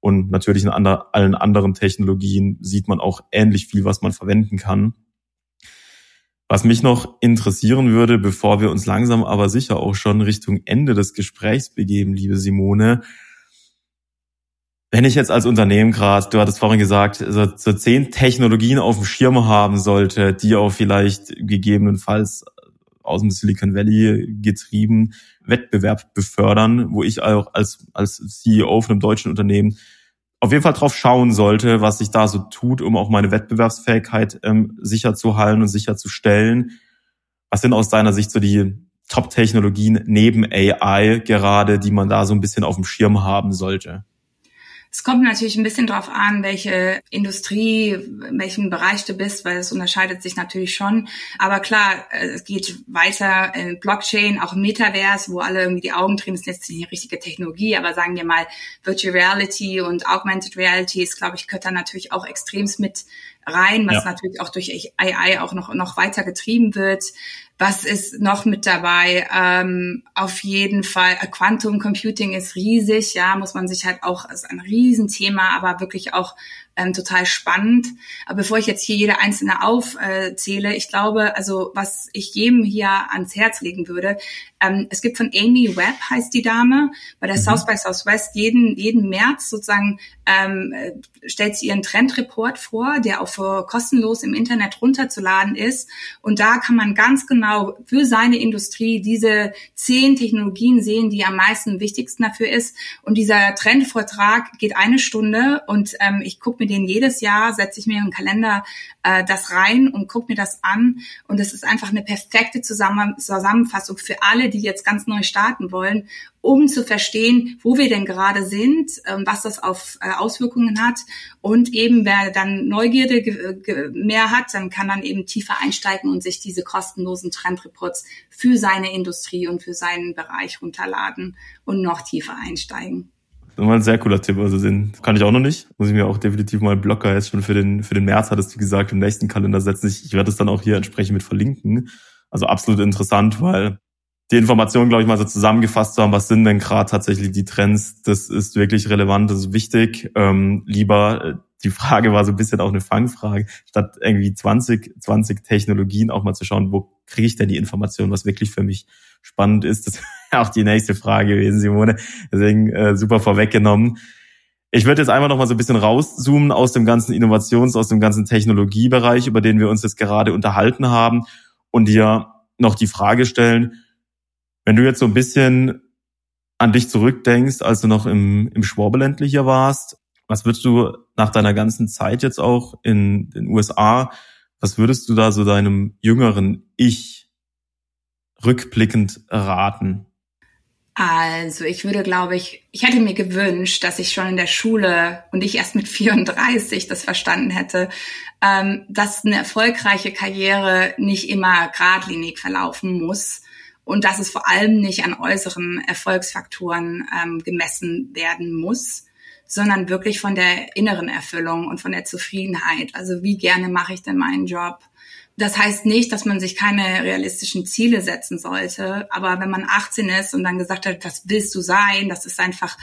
Und natürlich in allen anderen Technologien sieht man auch ähnlich viel, was man verwenden kann. Was mich noch interessieren würde, bevor wir uns langsam aber sicher auch schon Richtung Ende des Gesprächs begeben, liebe Simone, wenn ich jetzt als Unternehmen gerade, du hattest vorhin gesagt, so, so zehn Technologien auf dem Schirm haben sollte, die auch vielleicht gegebenenfalls aus dem Silicon Valley getrieben Wettbewerb befördern, wo ich auch als, als CEO von einem deutschen Unternehmen auf jeden Fall drauf schauen sollte, was sich da so tut, um auch meine Wettbewerbsfähigkeit ähm, sicher zu halten und sicherzustellen. Was sind aus deiner Sicht so die Top-Technologien neben AI gerade, die man da so ein bisschen auf dem Schirm haben sollte? Es kommt natürlich ein bisschen drauf an, welche Industrie, in welchem Bereich du bist, weil es unterscheidet sich natürlich schon. Aber klar, äh, es geht weiter in Blockchain, auch Metaverse, wo alle irgendwie die Augen drehen. Das ist jetzt nicht die richtige Technologie, aber sagen wir mal Virtual Reality und Augmented Reality ist, glaube ich, gehört da natürlich auch extremst mit rein, was ja. natürlich auch durch AI auch noch, noch weiter getrieben wird. Was ist noch mit dabei? Ähm, auf jeden Fall, äh, Quantum Computing ist riesig, ja, muss man sich halt auch, ist ein Riesenthema, aber wirklich auch ähm, total spannend. Aber bevor ich jetzt hier jede einzelne aufzähle, ich glaube, also was ich jedem hier ans Herz legen würde, ähm, es gibt von Amy Webb, heißt die Dame, bei der mhm. South by Southwest jeden, jeden März sozusagen ähm, äh, stellt sie ihren Trendreport vor, der auch für kostenlos im Internet runterzuladen ist. Und da kann man ganz genau für seine Industrie diese zehn Technologien sehen, die am meisten wichtigsten dafür ist. Und dieser Trendvortrag geht eine Stunde und ähm, ich gucke mir den jedes Jahr, setze ich mir im Kalender äh, das rein und gucke mir das an. Und es ist einfach eine perfekte Zusammen Zusammenfassung für alle, die jetzt ganz neu starten wollen, um zu verstehen, wo wir denn gerade sind, ähm, was das auf äh, Auswirkungen hat. Und eben, wer dann Neugierde mehr hat, dann kann dann eben tiefer einsteigen und sich diese kostenlosen Trendreports für seine Industrie und für seinen Bereich runterladen und noch tiefer einsteigen. Das war ein sehr cooler Tipp. Also den kann ich auch noch nicht. Muss ich mir auch definitiv mal Blocker jetzt schon für den, für den März, hattest du gesagt, im nächsten Kalender setzen. Ich, ich werde es dann auch hier entsprechend mit verlinken. Also absolut interessant, weil die Informationen, glaube ich, mal so zusammengefasst zu haben, was sind denn gerade tatsächlich die Trends, das ist wirklich relevant, das ist wichtig. Ähm, lieber, äh, die Frage war so ein bisschen auch eine Fangfrage, statt irgendwie 20, 20 Technologien auch mal zu schauen, wo kriege ich denn die Informationen, was wirklich für mich spannend ist. Das *laughs* wäre auch die nächste Frage gewesen, Simone. Deswegen äh, super vorweggenommen. Ich würde jetzt einfach noch mal so ein bisschen rauszoomen aus dem ganzen Innovations-, aus dem ganzen Technologiebereich, über den wir uns jetzt gerade unterhalten haben und dir noch die Frage stellen, wenn du jetzt so ein bisschen an dich zurückdenkst, als du noch im, im Schwabeländle hier warst, was würdest du nach deiner ganzen Zeit jetzt auch in den USA, was würdest du da so deinem jüngeren Ich rückblickend raten? Also ich würde, glaube ich, ich hätte mir gewünscht, dass ich schon in der Schule und ich erst mit *laughs* 34 das verstanden hätte, ähm, dass eine erfolgreiche Karriere nicht immer geradlinig verlaufen muss und dass es vor allem nicht an äußeren Erfolgsfaktoren ähm, gemessen werden muss, sondern wirklich von der inneren Erfüllung und von der Zufriedenheit. Also wie gerne mache ich denn meinen Job? Das heißt nicht, dass man sich keine realistischen Ziele setzen sollte. Aber wenn man 18 ist und dann gesagt hat, was willst du sein? Das ist einfach,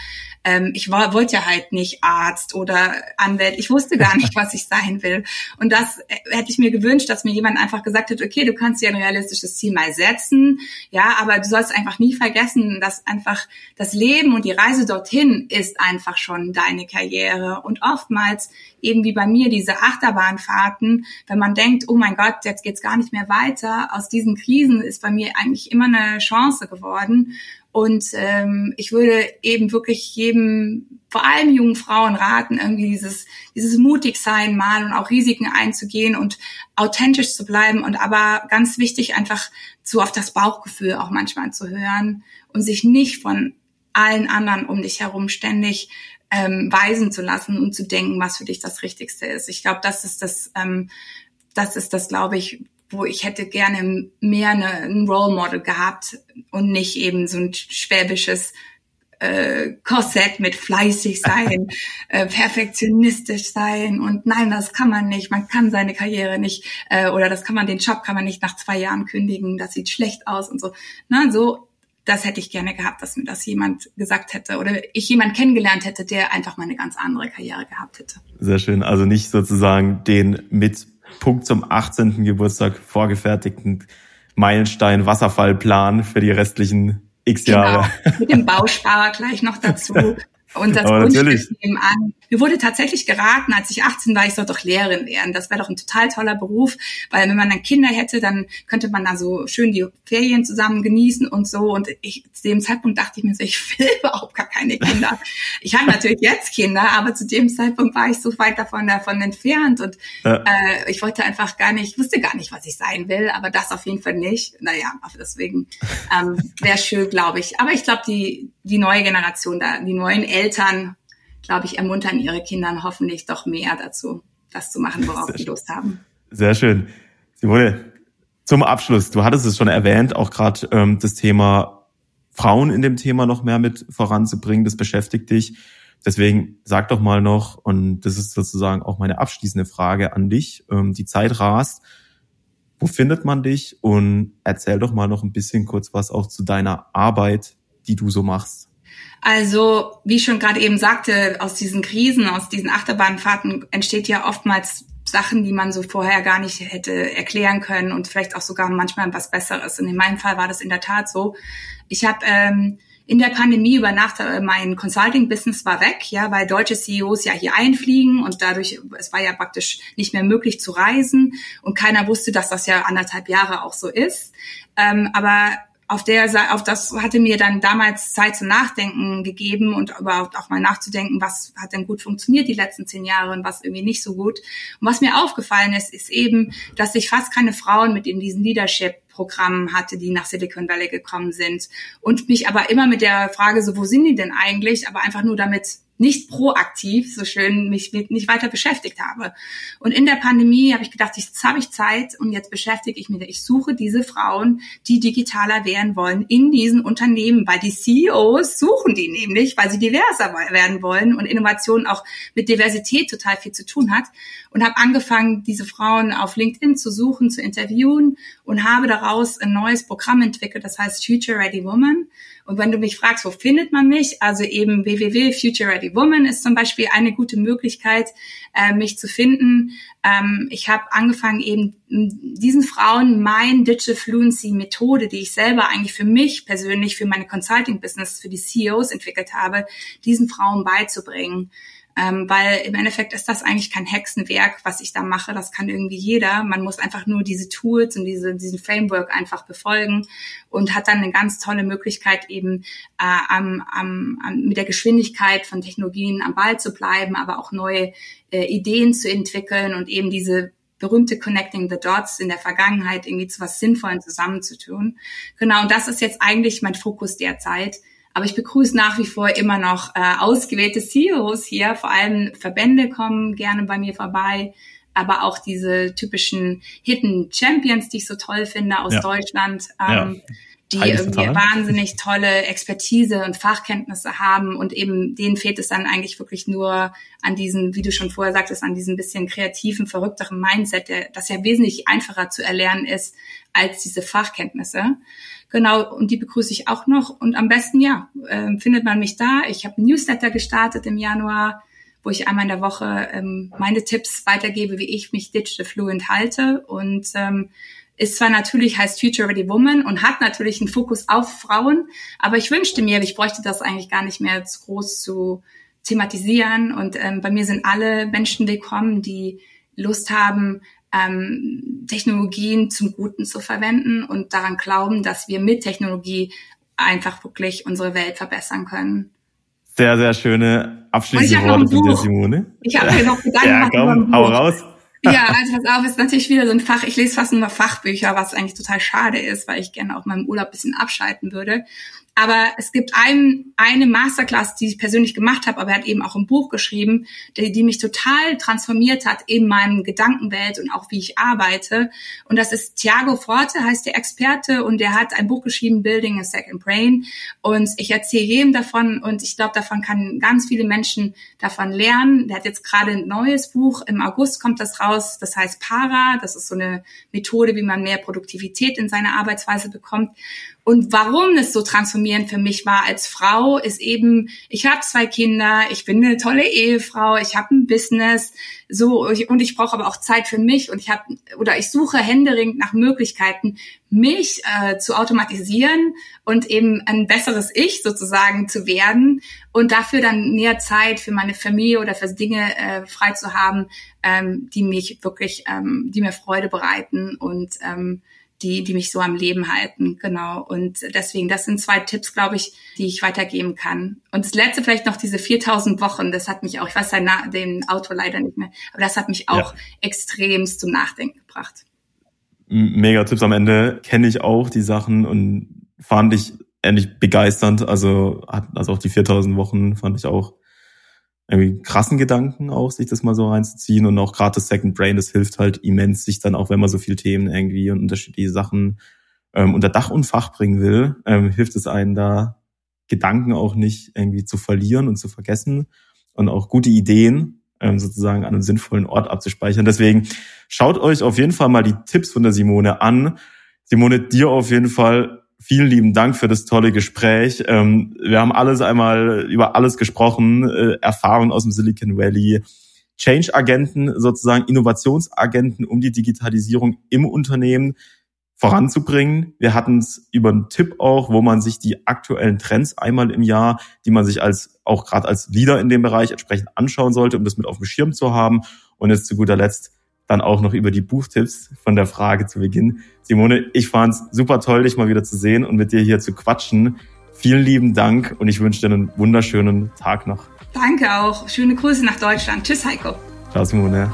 ähm, ich war, wollte ja halt nicht Arzt oder Anwalt. Ich wusste gar nicht, *laughs* was ich sein will. Und das äh, hätte ich mir gewünscht, dass mir jemand einfach gesagt hat, okay, du kannst dir ein realistisches Ziel mal setzen. Ja, aber du sollst einfach nie vergessen, dass einfach das Leben und die Reise dorthin ist einfach schon deine Karriere. Und oftmals eben wie bei mir diese Achterbahnfahrten, wenn man denkt, oh mein Gott, jetzt geht's gar nicht mehr weiter. Aus diesen Krisen ist bei mir eigentlich immer eine Chance geworden. Und ähm, ich würde eben wirklich jedem, vor allem jungen Frauen raten, irgendwie dieses, dieses mutig sein mal und auch Risiken einzugehen und authentisch zu bleiben und aber ganz wichtig einfach zu auf das Bauchgefühl auch manchmal zu hören und sich nicht von allen anderen um dich herum ständig ähm, weisen zu lassen und zu denken, was für dich das Richtigste ist. Ich glaube, das ist das, ähm, das ist das, glaube ich, wo ich hätte gerne mehr eine, ein Role Model gehabt und nicht eben so ein schwäbisches äh, Korsett mit fleißig sein, *laughs* äh, perfektionistisch sein und nein, das kann man nicht. Man kann seine Karriere nicht äh, oder das kann man den Job kann man nicht nach zwei Jahren kündigen. Das sieht schlecht aus und so. Na, so das hätte ich gerne gehabt, dass mir das jemand gesagt hätte oder ich jemand kennengelernt hätte, der einfach mal eine ganz andere Karriere gehabt hätte. Sehr schön. Also nicht sozusagen den mit Punkt zum 18. Geburtstag vorgefertigten Meilenstein Wasserfallplan für die restlichen x Jahre. Genau. Mit dem *laughs* Bausparer gleich noch dazu. Und das Grundstück nebenan. Mir wurde tatsächlich geraten, als ich 18 war, ich soll doch Lehrerin werden. Das wäre doch ein total toller Beruf, weil wenn man dann Kinder hätte, dann könnte man da so schön die Ferien zusammen genießen und so. Und ich, zu dem Zeitpunkt dachte ich mir so, ich will *laughs* überhaupt gar keine Kinder. Ich habe natürlich jetzt Kinder, aber zu dem Zeitpunkt war ich so weit davon, davon entfernt und ja. äh, ich wollte einfach gar nicht, wusste gar nicht, was ich sein will, aber das auf jeden Fall nicht. Naja, deswegen ähm, wäre schön, glaube ich. Aber ich glaube, die, die neue Generation da, die neuen Eltern, glaube ich, ermuntern ihre Kinder hoffentlich doch mehr dazu, das zu machen, worauf sie Lust haben. Sehr schön. Simone, zum Abschluss, du hattest es schon erwähnt, auch gerade ähm, das Thema Frauen in dem Thema noch mehr mit voranzubringen, das beschäftigt dich. Deswegen sag doch mal noch, und das ist sozusagen auch meine abschließende Frage an dich, ähm, die Zeit rast. Wo findet man dich? Und erzähl doch mal noch ein bisschen kurz was auch zu deiner Arbeit, die du so machst. Also, wie ich schon gerade eben sagte, aus diesen Krisen, aus diesen Achterbahnfahrten entsteht ja oftmals Sachen, die man so vorher gar nicht hätte erklären können und vielleicht auch sogar manchmal was Besseres. Und in meinem Fall war das in der Tat so. Ich habe ähm, in der Pandemie über Nacht äh, mein Consulting-Business war weg, ja, weil deutsche CEOs ja hier einfliegen und dadurch, es war ja praktisch nicht mehr möglich zu reisen und keiner wusste, dass das ja anderthalb Jahre auch so ist. Ähm, aber auf der auf das hatte mir dann damals Zeit zum Nachdenken gegeben und überhaupt auch mal nachzudenken, was hat denn gut funktioniert die letzten zehn Jahre und was irgendwie nicht so gut. Und was mir aufgefallen ist, ist eben, dass sich fast keine Frauen mit in diesen Leadership Programmen hatte, die nach Silicon Valley gekommen sind und mich aber immer mit der Frage so, wo sind die denn eigentlich, aber einfach nur damit nicht proaktiv so schön mich nicht weiter beschäftigt habe. Und in der Pandemie habe ich gedacht, jetzt habe ich Zeit und jetzt beschäftige ich mich. Ich suche diese Frauen, die digitaler werden wollen in diesen Unternehmen, weil die CEOs suchen die nämlich, weil sie diverser werden wollen und Innovation auch mit Diversität total viel zu tun hat. Und habe angefangen, diese Frauen auf LinkedIn zu suchen, zu interviewen und habe daraus ein neues Programm entwickelt, das heißt Future Ready Woman. Und wenn du mich fragst, wo findet man mich? Also eben www.Future Ready Woman ist zum Beispiel eine gute Möglichkeit, äh, mich zu finden. Ähm, ich habe angefangen eben diesen Frauen mein Digital Fluency Methode, die ich selber eigentlich für mich persönlich, für meine Consulting Business, für die CEOs entwickelt habe, diesen Frauen beizubringen. Ähm, weil im Endeffekt ist das eigentlich kein Hexenwerk, was ich da mache. Das kann irgendwie jeder. Man muss einfach nur diese Tools und diese, diesen Framework einfach befolgen und hat dann eine ganz tolle Möglichkeit, eben äh, am, am, am, mit der Geschwindigkeit von Technologien am Ball zu bleiben, aber auch neue äh, Ideen zu entwickeln und eben diese berühmte Connecting the Dots in der Vergangenheit irgendwie zu was Sinnvollen zusammenzutun. Genau, und das ist jetzt eigentlich mein Fokus derzeit aber ich begrüße nach wie vor immer noch äh, ausgewählte CEOs hier. Vor allem Verbände kommen gerne bei mir vorbei, aber auch diese typischen Hidden Champions, die ich so toll finde aus ja. Deutschland. Ähm, ja die irgendwie wahnsinnig tolle Expertise und Fachkenntnisse haben und eben denen fehlt es dann eigentlich wirklich nur an diesem, wie du schon vorher sagtest, an diesem bisschen kreativen, verrückteren Mindset, der, das ja wesentlich einfacher zu erlernen ist als diese Fachkenntnisse. Genau, und die begrüße ich auch noch. Und am besten, ja, äh, findet man mich da. Ich habe ein Newsletter gestartet im Januar, wo ich einmal in der Woche ähm, meine Tipps weitergebe, wie ich mich digital fluent halte. Und ähm, ist zwar natürlich, heißt Future Ready Woman und hat natürlich einen Fokus auf Frauen, aber ich wünschte mir, ich bräuchte das eigentlich gar nicht mehr zu groß zu thematisieren. Und ähm, bei mir sind alle Menschen willkommen, die Lust haben, ähm, Technologien zum Guten zu verwenden und daran glauben, dass wir mit Technologie einfach wirklich unsere Welt verbessern können. Sehr, sehr schöne abschließende Worte von dir, Simone. Ich habe hier noch Gedanken ja, komm, hau raus. Ja, also pass auf, ist natürlich wieder so ein Fach. Ich lese fast nur Fachbücher, was eigentlich total schade ist, weil ich gerne auch meinem Urlaub bisschen abschalten würde. Aber es gibt ein, eine Masterclass, die ich persönlich gemacht habe, aber er hat eben auch ein Buch geschrieben, die, die mich total transformiert hat in meinem Gedankenwelt und auch wie ich arbeite. Und das ist Thiago Forte, heißt der Experte, und der hat ein Buch geschrieben, Building a Second Brain. Und ich erzähle jedem davon und ich glaube, davon kann ganz viele Menschen davon lernen. Der hat jetzt gerade ein neues Buch, im August kommt das raus, das heißt Para, das ist so eine Methode, wie man mehr Produktivität in seine Arbeitsweise bekommt. Und warum es so transformierend für mich war als Frau, ist eben, ich habe zwei Kinder, ich bin eine tolle Ehefrau, ich habe ein Business, so und ich brauche aber auch Zeit für mich. Und ich habe oder ich suche händeringend nach Möglichkeiten, mich äh, zu automatisieren und eben ein besseres Ich sozusagen zu werden und dafür dann mehr Zeit für meine Familie oder für Dinge äh, frei zu haben, ähm, die mich wirklich, ähm, die mir Freude bereiten und ähm, die, die mich so am Leben halten. Genau. Und deswegen, das sind zwei Tipps, glaube ich, die ich weitergeben kann. Und das letzte vielleicht noch diese 4000 Wochen. Das hat mich auch, ich weiß den, den Autor leider nicht mehr, aber das hat mich auch ja. extremst zum Nachdenken gebracht. Mega Tipps am Ende. Kenne ich auch die Sachen und fand ich ähnlich begeisternd. Also, also auch die 4000 Wochen fand ich auch irgendwie krassen Gedanken auch, sich das mal so reinzuziehen und auch gerade das Second Brain, das hilft halt immens, sich dann auch, wenn man so viele Themen irgendwie und unterschiedliche Sachen ähm, unter Dach und Fach bringen will, ähm, hilft es einen da, Gedanken auch nicht irgendwie zu verlieren und zu vergessen und auch gute Ideen ähm, sozusagen an einem sinnvollen Ort abzuspeichern. Deswegen schaut euch auf jeden Fall mal die Tipps von der Simone an. Simone, dir auf jeden Fall Vielen lieben Dank für das tolle Gespräch. Ähm, wir haben alles einmal über alles gesprochen, äh, Erfahrungen aus dem Silicon Valley, Change-Agenten, sozusagen Innovationsagenten, um die Digitalisierung im Unternehmen voranzubringen. Wir hatten es über einen Tipp auch, wo man sich die aktuellen Trends einmal im Jahr, die man sich als auch gerade als Leader in dem Bereich entsprechend anschauen sollte, um das mit auf dem Schirm zu haben. Und jetzt zu guter Letzt dann auch noch über die Buchtipps von der Frage zu Beginn. Simone, ich fand's super toll, dich mal wieder zu sehen und mit dir hier zu quatschen. Vielen lieben Dank und ich wünsche dir einen wunderschönen Tag noch. Danke auch. Schöne Grüße nach Deutschland. Tschüss, Heiko. Ciao, Simone.